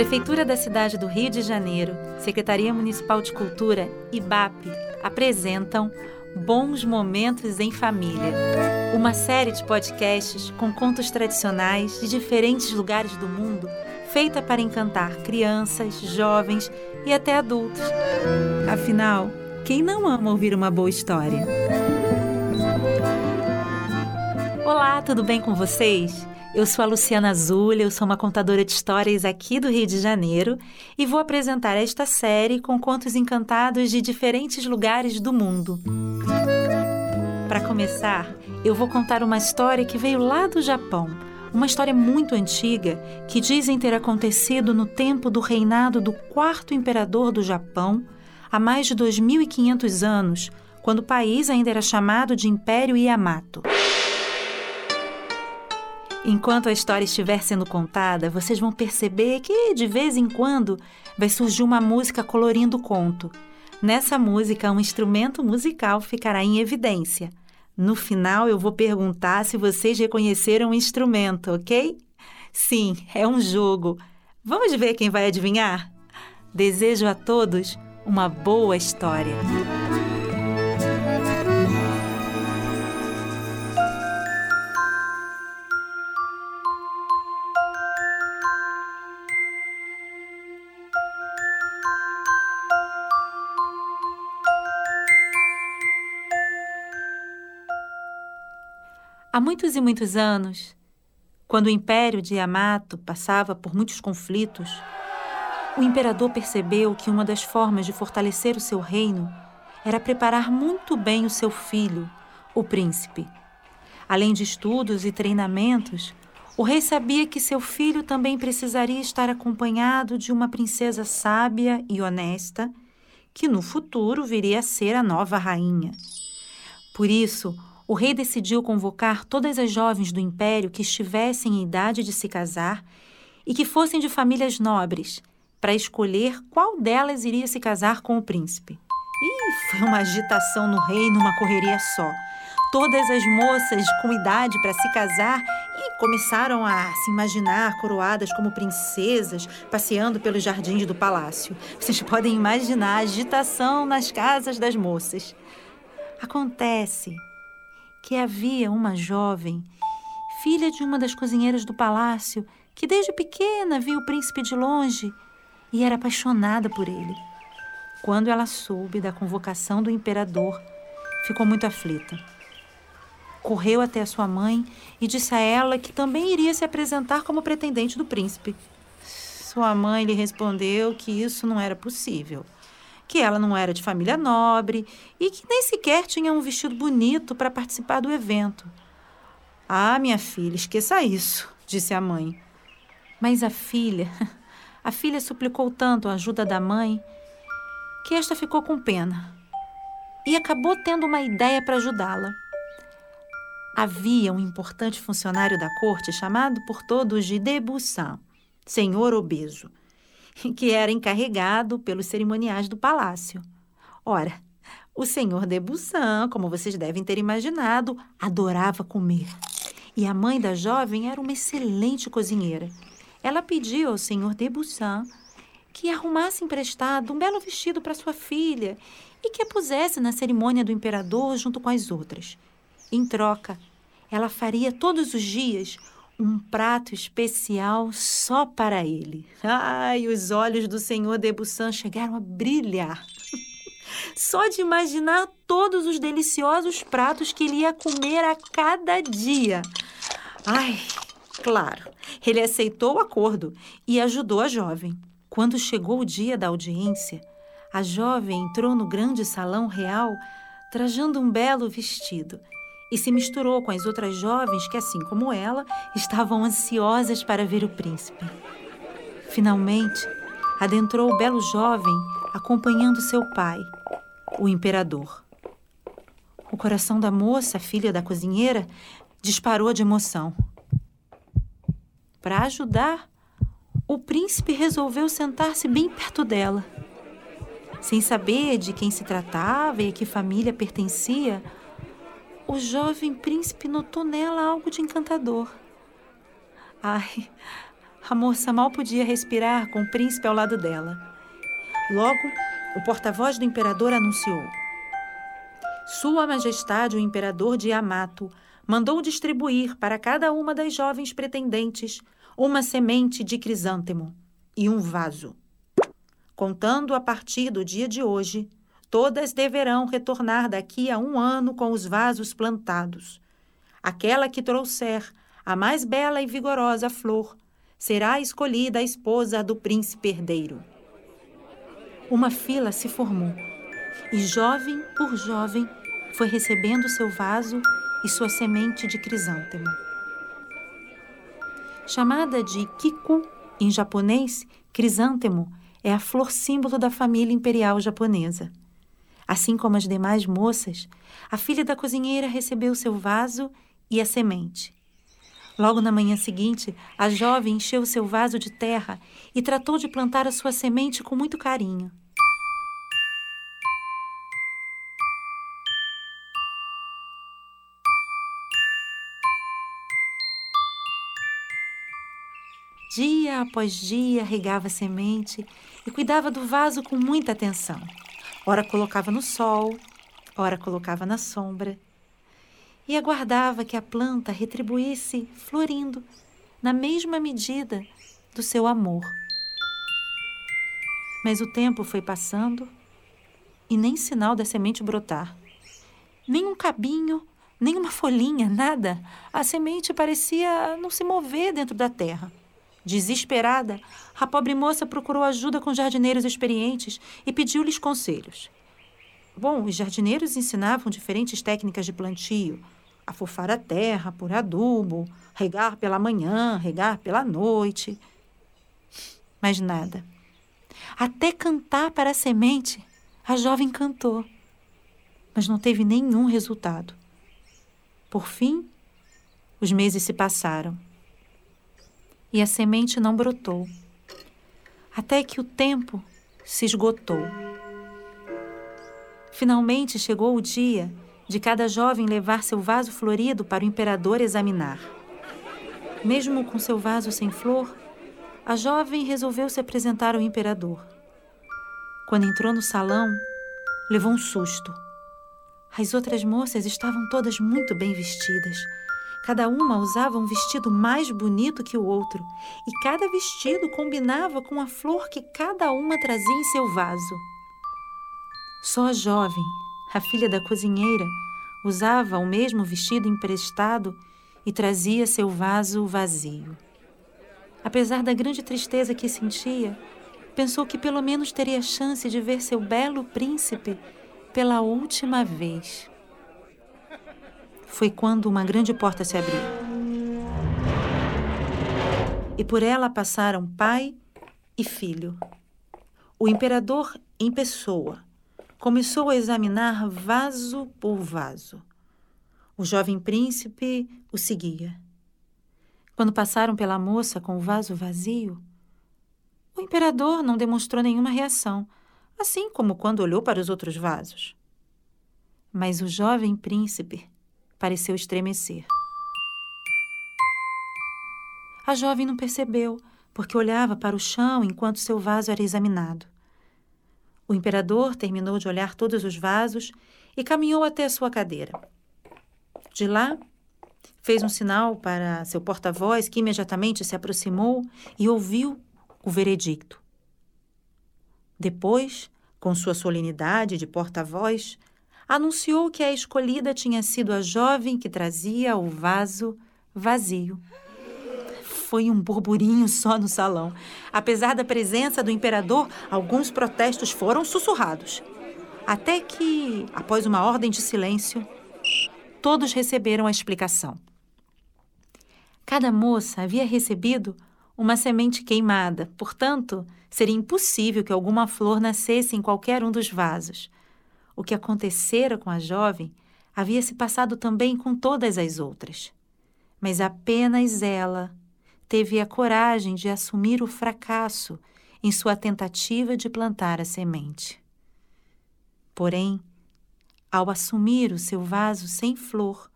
Prefeitura da cidade do Rio de Janeiro, Secretaria Municipal de Cultura e BAP apresentam Bons Momentos em Família, uma série de podcasts com contos tradicionais de diferentes lugares do mundo, feita para encantar crianças, jovens e até adultos. Afinal, quem não ama ouvir uma boa história? Olá, tudo bem com vocês? Eu sou a Luciana Azul, eu sou uma contadora de histórias aqui do Rio de Janeiro e vou apresentar esta série com contos encantados de diferentes lugares do mundo. Para começar, eu vou contar uma história que veio lá do Japão, uma história muito antiga que dizem ter acontecido no tempo do reinado do quarto imperador do Japão, há mais de 2.500 anos, quando o país ainda era chamado de Império Yamato. Enquanto a história estiver sendo contada, vocês vão perceber que, de vez em quando, vai surgir uma música colorindo o conto. Nessa música, um instrumento musical ficará em evidência. No final, eu vou perguntar se vocês reconheceram o instrumento, ok? Sim, é um jogo. Vamos ver quem vai adivinhar? Desejo a todos uma boa história. Há muitos e muitos anos, quando o império de Yamato passava por muitos conflitos, o imperador percebeu que uma das formas de fortalecer o seu reino era preparar muito bem o seu filho, o príncipe. Além de estudos e treinamentos, o rei sabia que seu filho também precisaria estar acompanhado de uma princesa sábia e honesta, que no futuro viria a ser a nova rainha. Por isso, o rei decidiu convocar todas as jovens do império que estivessem em idade de se casar e que fossem de famílias nobres, para escolher qual delas iria se casar com o príncipe. E foi uma agitação no reino, uma correria só. Todas as moças com idade para se casar e começaram a se imaginar coroadas como princesas, passeando pelos jardins do palácio. Vocês podem imaginar a agitação nas casas das moças. Acontece que havia uma jovem, filha de uma das cozinheiras do palácio, que desde pequena viu o príncipe de longe e era apaixonada por ele. Quando ela soube da convocação do imperador, ficou muito aflita. Correu até a sua mãe e disse a ela que também iria se apresentar como pretendente do príncipe. Sua mãe lhe respondeu que isso não era possível que ela não era de família nobre e que nem sequer tinha um vestido bonito para participar do evento. Ah, minha filha, esqueça isso, disse a mãe. Mas a filha, a filha suplicou tanto a ajuda da mãe que esta ficou com pena e acabou tendo uma ideia para ajudá-la. Havia um importante funcionário da corte chamado por todos de Debussan, senhor obeso que era encarregado pelos cerimoniais do palácio. Ora, o senhor de Bussan, como vocês devem ter imaginado, adorava comer. E a mãe da jovem era uma excelente cozinheira. Ela pediu ao senhor de Bussan que arrumasse emprestado um belo vestido para sua filha e que a pusesse na cerimônia do imperador junto com as outras. Em troca, ela faria todos os dias um prato especial só para ele. Ai, os olhos do senhor Debussan chegaram a brilhar. Só de imaginar todos os deliciosos pratos que ele ia comer a cada dia. Ai, claro, ele aceitou o acordo e ajudou a jovem. Quando chegou o dia da audiência, a jovem entrou no grande salão real trajando um belo vestido e se misturou com as outras jovens que, assim como ela, estavam ansiosas para ver o príncipe. Finalmente, adentrou o belo jovem acompanhando seu pai, o imperador. O coração da moça, filha da cozinheira, disparou de emoção. Para ajudar, o príncipe resolveu sentar-se bem perto dela. Sem saber de quem se tratava e a que família pertencia, o jovem príncipe notou nela algo de encantador. Ai, A moça mal podia respirar com o príncipe ao lado dela. Logo, o porta-voz do imperador anunciou: Sua Majestade, o imperador de Yamato, mandou distribuir para cada uma das jovens pretendentes uma semente de crisântemo e um vaso. Contando a partir do dia de hoje, todas deverão retornar daqui a um ano com os vasos plantados. Aquela que trouxer a mais bela e vigorosa flor será escolhida a esposa do príncipe herdeiro. Uma fila se formou e, jovem por jovem, foi recebendo seu vaso e sua semente de crisântemo. Chamada de Kiku em japonês, crisântemo é a flor símbolo da família imperial japonesa. Assim como as demais moças, a filha da cozinheira recebeu seu vaso e a semente. Logo na manhã seguinte, a jovem encheu seu vaso de terra e tratou de plantar a sua semente com muito carinho. Dia após dia regava a semente e cuidava do vaso com muita atenção. Ora colocava no sol, ora colocava na sombra e aguardava que a planta retribuísse florindo na mesma medida do seu amor. Mas o tempo foi passando e nem sinal da semente brotar. Nem um cabinho, nem uma folhinha, nada. A semente parecia não se mover dentro da terra. Desesperada, a pobre moça procurou ajuda com jardineiros experientes e pediu-lhes conselhos. Bom, os jardineiros ensinavam diferentes técnicas de plantio, afofar a terra por adubo, regar pela manhã, regar pela noite. Mas nada. Até cantar para a semente, a jovem cantou, mas não teve nenhum resultado. Por fim, os meses se passaram e a semente não brotou, até que o tempo se esgotou. Finalmente chegou o dia de cada jovem levar seu vaso florido para o imperador examinar. Mesmo com seu vaso sem flor, a jovem resolveu se apresentar ao imperador. Quando entrou no salão, levou um susto. As outras moças estavam todas muito bem vestidas. Cada uma usava um vestido mais bonito que o outro, e cada vestido combinava com a flor que cada uma trazia em seu vaso. Só a jovem, a filha da cozinheira, usava o mesmo vestido emprestado e trazia seu vaso vazio. Apesar da grande tristeza que sentia, pensou que pelo menos teria chance de ver seu belo príncipe pela última vez. Foi quando uma grande porta se abriu. E por ela passaram pai e filho. O imperador em pessoa começou a examinar vaso por vaso. O jovem príncipe o seguia. Quando passaram pela moça com o vaso vazio, o imperador não demonstrou nenhuma reação, assim como quando olhou para os outros vasos. Mas o jovem príncipe pareceu estremecer. A jovem não percebeu, porque olhava para o chão enquanto seu vaso era examinado. O imperador terminou de olhar todos os vasos e caminhou até a sua cadeira. De lá, fez um sinal para seu porta-voz, que imediatamente se aproximou e ouviu o veredicto. Depois, com sua solenidade de porta-voz, anunciou que a escolhida tinha sido a jovem que trazia o vaso vazio foi um burburinho só no salão. Apesar da presença do imperador, alguns protestos foram sussurrados. Até que, após uma ordem de silêncio, todos receberam a explicação. Cada moça havia recebido uma semente queimada, portanto, seria impossível que alguma flor nascesse em qualquer um dos vasos. O que acontecera com a jovem havia se passado também com todas as outras. Mas apenas ela teve a coragem de assumir o fracasso em sua tentativa de plantar a semente. Porém, ao assumir o seu vaso sem flor,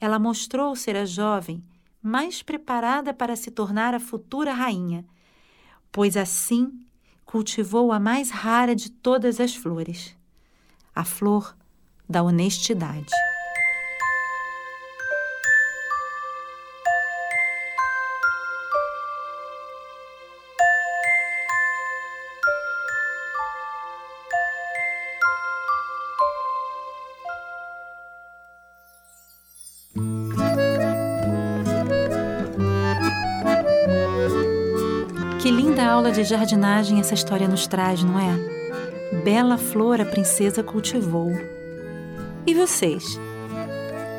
ela mostrou ser a jovem mais preparada para se tornar a futura rainha, pois assim cultivou a mais rara de todas as flores, a flor da honestidade. Que linda aula de jardinagem essa história nos traz, não é? Bela flor a princesa cultivou. E vocês?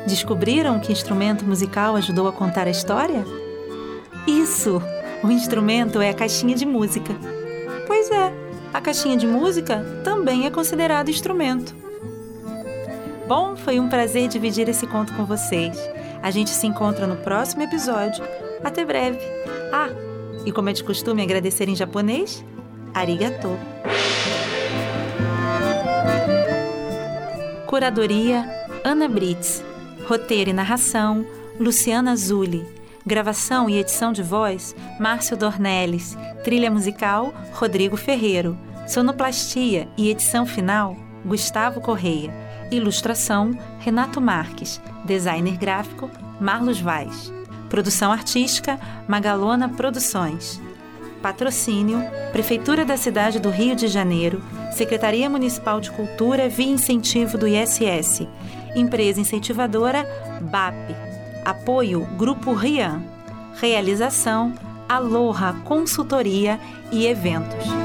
Descobriram que instrumento musical ajudou a contar a história? Isso! O instrumento é a caixinha de música. Pois é, a caixinha de música também é considerado instrumento. Bom, foi um prazer dividir esse conto com vocês. A gente se encontra no próximo episódio. Até breve. Ah, e como é de costume agradecer em japonês, arigato. Curadoria Ana Brits. Roteiro e narração Luciana Zulli. Gravação e edição de voz Márcio Dornelles. Trilha musical Rodrigo Ferreiro. Sonoplastia e edição final Gustavo Correia. Ilustração Renato Marques. Designer gráfico Marlos Vaz. Produção artística Magalona Produções. Patrocínio Prefeitura da Cidade do Rio de Janeiro, Secretaria Municipal de Cultura via incentivo do ISS. Empresa incentivadora BAP. Apoio Grupo Rian. Realização Aloha Consultoria e Eventos.